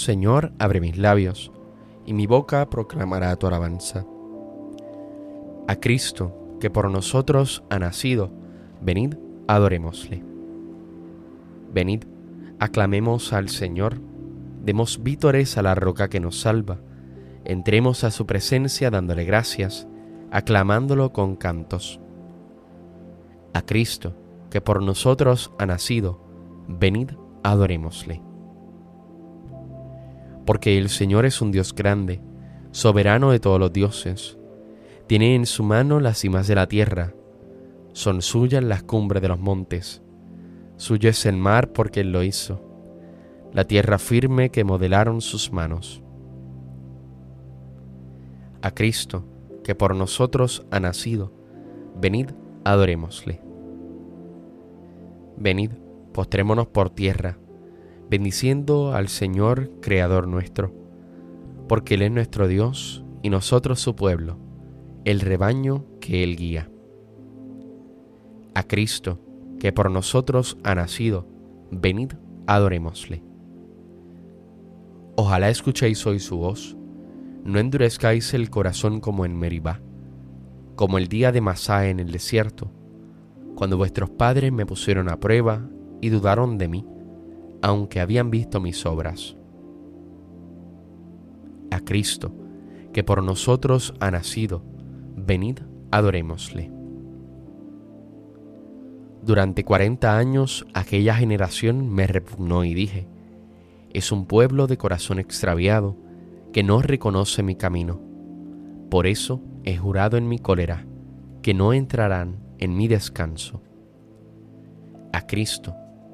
Señor, abre mis labios, y mi boca proclamará tu alabanza. A Cristo, que por nosotros ha nacido, venid, adorémosle. Venid, aclamemos al Señor, demos vítores a la roca que nos salva, entremos a su presencia dándole gracias, aclamándolo con cantos. A Cristo, que por nosotros ha nacido, venid, adorémosle. Porque el Señor es un Dios grande, soberano de todos los dioses. Tiene en su mano las cimas de la tierra, son suyas las cumbres de los montes. Suyo es el mar porque Él lo hizo, la tierra firme que modelaron sus manos. A Cristo, que por nosotros ha nacido, venid, adorémosle. Venid, postrémonos por tierra, bendiciendo al Señor, Creador nuestro, porque Él es nuestro Dios y nosotros su pueblo, el rebaño que Él guía. A Cristo, que por nosotros ha nacido, venid, adorémosle. Ojalá escuchéis hoy su voz, no endurezcáis el corazón como en Meribá, como el día de Masá en el desierto, cuando vuestros padres me pusieron a prueba y dudaron de mí, aunque habían visto mis obras. A Cristo, que por nosotros ha nacido, venid, adorémosle. Durante cuarenta años aquella generación me repugnó y dije, es un pueblo de corazón extraviado que no reconoce mi camino. Por eso he jurado en mi cólera que no entrarán en mi descanso. A Cristo,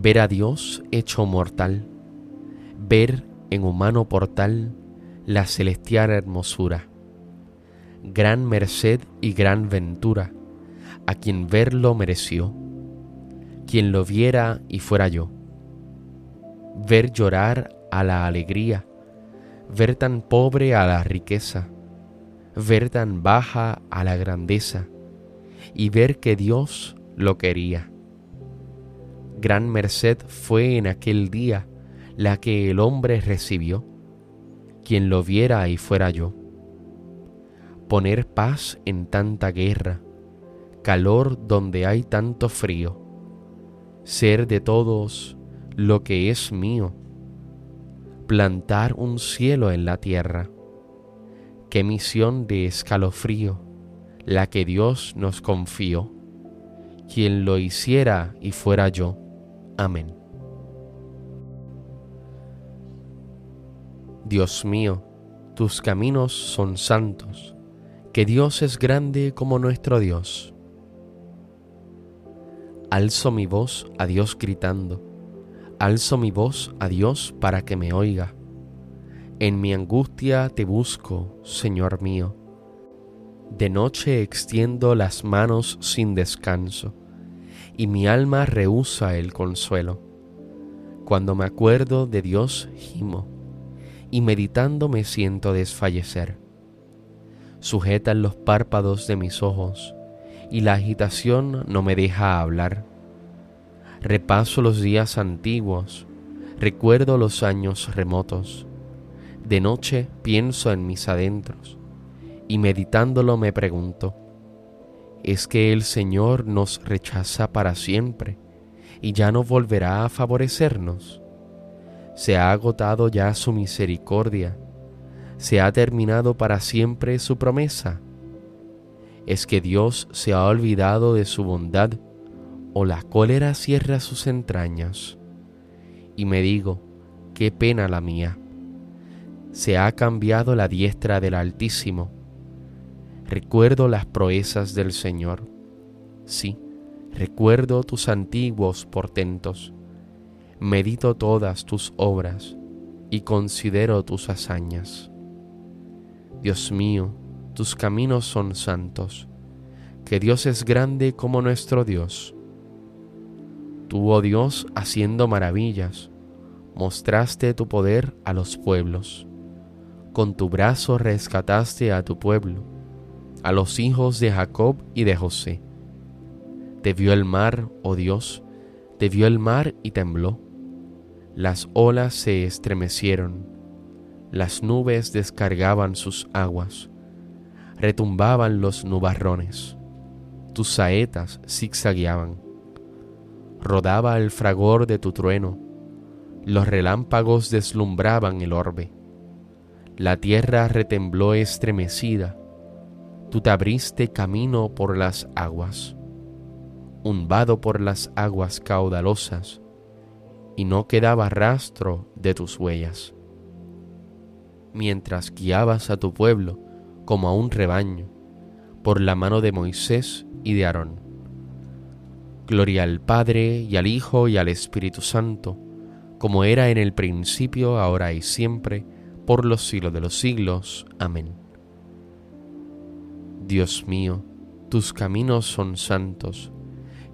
ver a Dios hecho mortal, ver en humano portal la celestial hermosura, gran merced y gran ventura, a quien verlo mereció, quien lo viera y fuera yo, ver llorar a la alegría, ver tan pobre a la riqueza, ver tan baja a la grandeza, y ver que Dios lo quería. Gran merced fue en aquel día la que el hombre recibió, quien lo viera y fuera yo. Poner paz en tanta guerra, calor donde hay tanto frío, ser de todos lo que es mío, plantar un cielo en la tierra. Qué misión de escalofrío la que Dios nos confió quien lo hiciera y fuera yo. Amén. Dios mío, tus caminos son santos, que Dios es grande como nuestro Dios. Alzo mi voz a Dios gritando, alzo mi voz a Dios para que me oiga. En mi angustia te busco, Señor mío. De noche extiendo las manos sin descanso, y mi alma rehúsa el consuelo. Cuando me acuerdo de Dios gimo, y meditando me siento desfallecer. Sujetan los párpados de mis ojos, y la agitación no me deja hablar. Repaso los días antiguos, recuerdo los años remotos. De noche pienso en mis adentros y meditándolo me pregunto, ¿es que el Señor nos rechaza para siempre y ya no volverá a favorecernos? ¿Se ha agotado ya su misericordia? ¿Se ha terminado para siempre su promesa? ¿Es que Dios se ha olvidado de su bondad o la cólera cierra sus entrañas? Y me digo, qué pena la mía. Se ha cambiado la diestra del Altísimo Recuerdo las proezas del Señor. Sí, recuerdo tus antiguos portentos. Medito todas tus obras y considero tus hazañas. Dios mío, tus caminos son santos, que Dios es grande como nuestro Dios. Tú, oh Dios, haciendo maravillas, mostraste tu poder a los pueblos. Con tu brazo rescataste a tu pueblo, a los hijos de Jacob y de José. Te vio el mar, oh Dios, te vio el mar y tembló. Las olas se estremecieron, las nubes descargaban sus aguas, retumbaban los nubarrones, tus saetas zigzagueaban. Rodaba el fragor de tu trueno, los relámpagos deslumbraban el orbe. La tierra retembló estremecida, tú te abriste camino por las aguas, un vado por las aguas caudalosas, y no quedaba rastro de tus huellas. Mientras guiabas a tu pueblo como a un rebaño, por la mano de Moisés y de Aarón. Gloria al Padre y al Hijo y al Espíritu Santo, como era en el principio, ahora y siempre, por los siglos de los siglos. Amén. Dios mío, tus caminos son santos,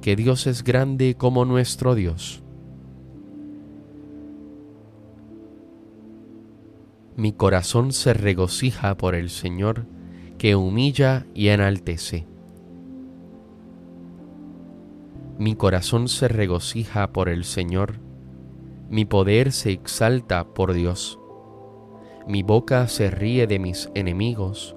que Dios es grande como nuestro Dios. Mi corazón se regocija por el Señor, que humilla y enaltece. Mi corazón se regocija por el Señor, mi poder se exalta por Dios. Mi boca se ríe de mis enemigos,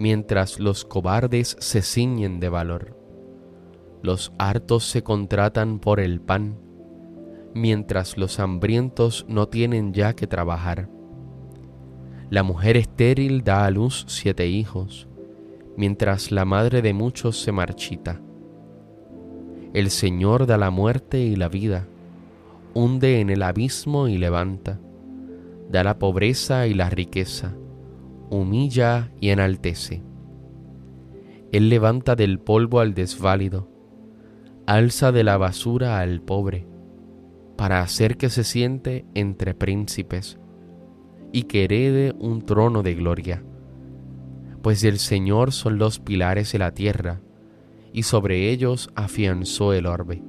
mientras los cobardes se ciñen de valor. Los hartos se contratan por el pan, mientras los hambrientos no tienen ya que trabajar. La mujer estéril da a luz siete hijos, mientras la madre de muchos se marchita. El Señor da la muerte y la vida, hunde en el abismo y levanta da la pobreza y la riqueza, humilla y enaltece. Él levanta del polvo al desválido, alza de la basura al pobre, para hacer que se siente entre príncipes y que herede un trono de gloria. Pues del Señor son los pilares de la tierra, y sobre ellos afianzó el orbe.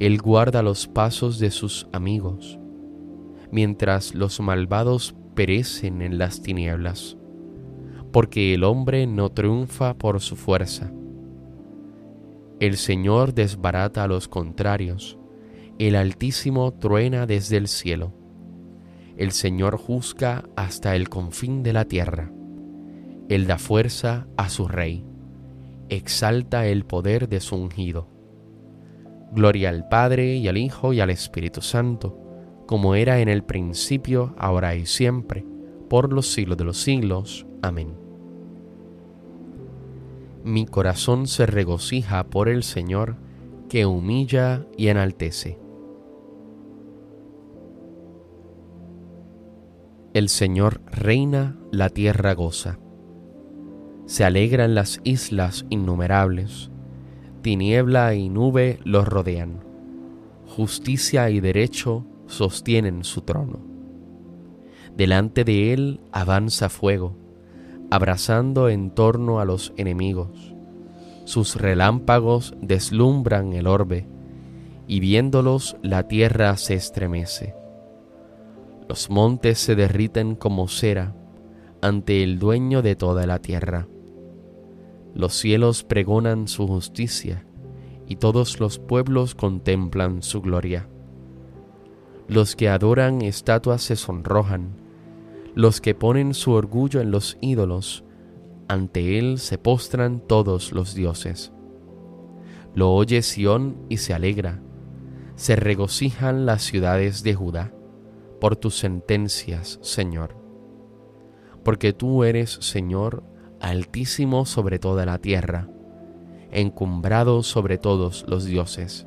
Él guarda los pasos de sus amigos mientras los malvados perecen en las tinieblas, porque el hombre no triunfa por su fuerza. El Señor desbarata a los contrarios, el Altísimo truena desde el cielo. El Señor juzga hasta el confín de la tierra. Él da fuerza a su rey, exalta el poder de su ungido. Gloria al Padre y al Hijo y al Espíritu Santo como era en el principio, ahora y siempre, por los siglos de los siglos. Amén. Mi corazón se regocija por el Señor, que humilla y enaltece. El Señor reina, la tierra goza. Se alegran las islas innumerables, tiniebla y nube los rodean. Justicia y derecho sostienen su trono. Delante de él avanza fuego, abrazando en torno a los enemigos. Sus relámpagos deslumbran el orbe, y viéndolos la tierra se estremece. Los montes se derriten como cera ante el dueño de toda la tierra. Los cielos pregonan su justicia, y todos los pueblos contemplan su gloria. Los que adoran estatuas se sonrojan, los que ponen su orgullo en los ídolos, ante él se postran todos los dioses. Lo oye Sión y se alegra, se regocijan las ciudades de Judá por tus sentencias, Señor. porque tú eres, Señor, altísimo sobre toda la tierra, encumbrado sobre todos los dioses.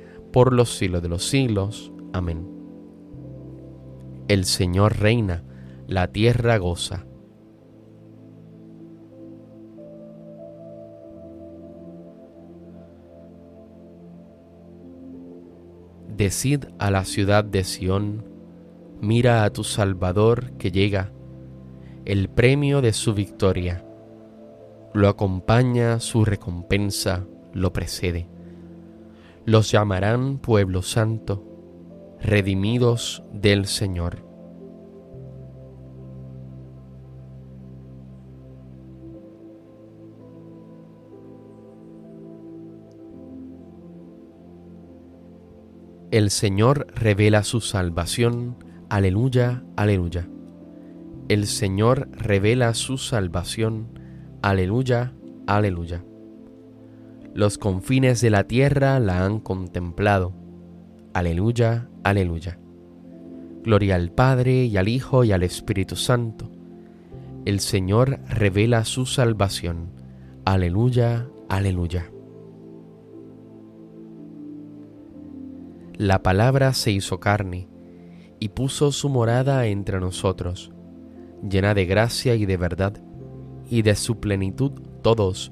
por los siglos de los siglos. Amén. El Señor reina, la tierra goza. Decid a la ciudad de Sión, mira a tu Salvador que llega, el premio de su victoria. Lo acompaña su recompensa, lo precede. Los llamarán pueblo santo, redimidos del Señor. El Señor revela su salvación. Aleluya, aleluya. El Señor revela su salvación. Aleluya, aleluya. Los confines de la tierra la han contemplado. Aleluya, aleluya. Gloria al Padre y al Hijo y al Espíritu Santo. El Señor revela su salvación. Aleluya, aleluya. la palabra se hizo carne y puso su morada entre nosotros, llena de gracia y de verdad, y de su plenitud todos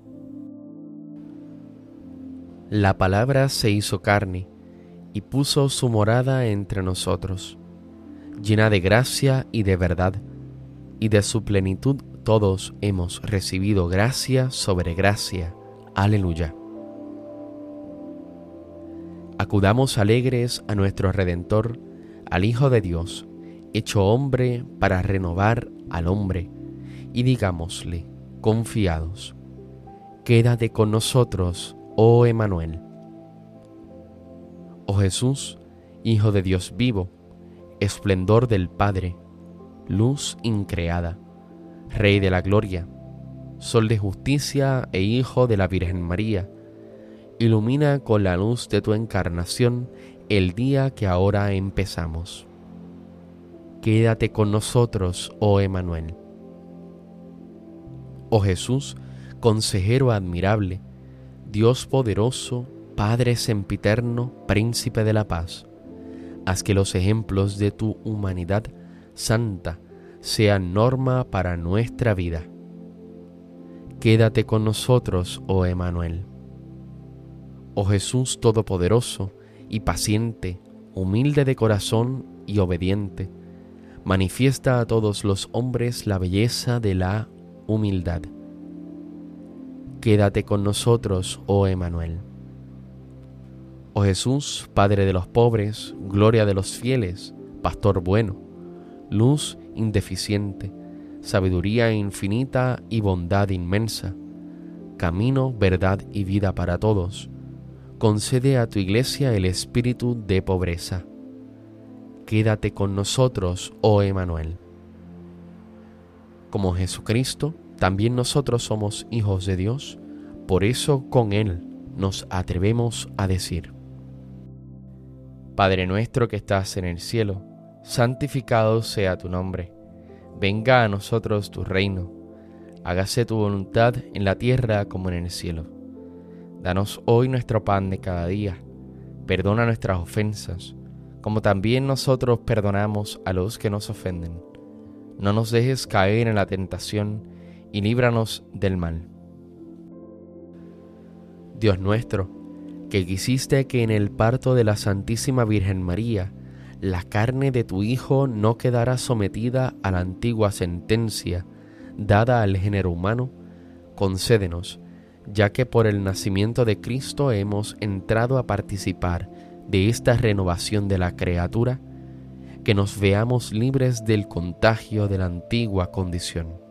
La palabra se hizo carne y puso su morada entre nosotros, llena de gracia y de verdad, y de su plenitud todos hemos recibido gracia sobre gracia. Aleluya. Acudamos alegres a nuestro Redentor, al Hijo de Dios, hecho hombre para renovar al hombre y digámosle, confiados, quédate con nosotros, oh Emanuel. Oh Jesús, Hijo de Dios vivo, esplendor del Padre, luz increada, Rey de la gloria, Sol de justicia e Hijo de la Virgen María, ilumina con la luz de tu encarnación el día que ahora empezamos quédate con nosotros, oh Emanuel. Oh Jesús, consejero admirable, Dios poderoso, Padre sempiterno, príncipe de la paz, haz que los ejemplos de tu humanidad santa sean norma para nuestra vida. Quédate con nosotros, oh Emanuel. Oh Jesús Todopoderoso y paciente, humilde de corazón y obediente, manifiesta a todos los hombres la belleza de la humildad. Quédate con nosotros, oh Emanuel. Oh Jesús, Padre de los pobres, gloria de los fieles, Pastor bueno, luz indeficiente, sabiduría infinita y bondad inmensa, camino, verdad y vida para todos, concede a tu iglesia el espíritu de pobreza. Quédate con nosotros, oh Emanuel. Como Jesucristo, también nosotros somos hijos de Dios, por eso con Él nos atrevemos a decir, Padre nuestro que estás en el cielo, santificado sea tu nombre, venga a nosotros tu reino, hágase tu voluntad en la tierra como en el cielo. Danos hoy nuestro pan de cada día, perdona nuestras ofensas, como también nosotros perdonamos a los que nos ofenden. No nos dejes caer en la tentación y líbranos del mal. Dios nuestro, que quisiste que en el parto de la Santísima Virgen María la carne de tu Hijo no quedara sometida a la antigua sentencia dada al género humano, concédenos, ya que por el nacimiento de Cristo hemos entrado a participar de esta renovación de la criatura, que nos veamos libres del contagio de la antigua condición.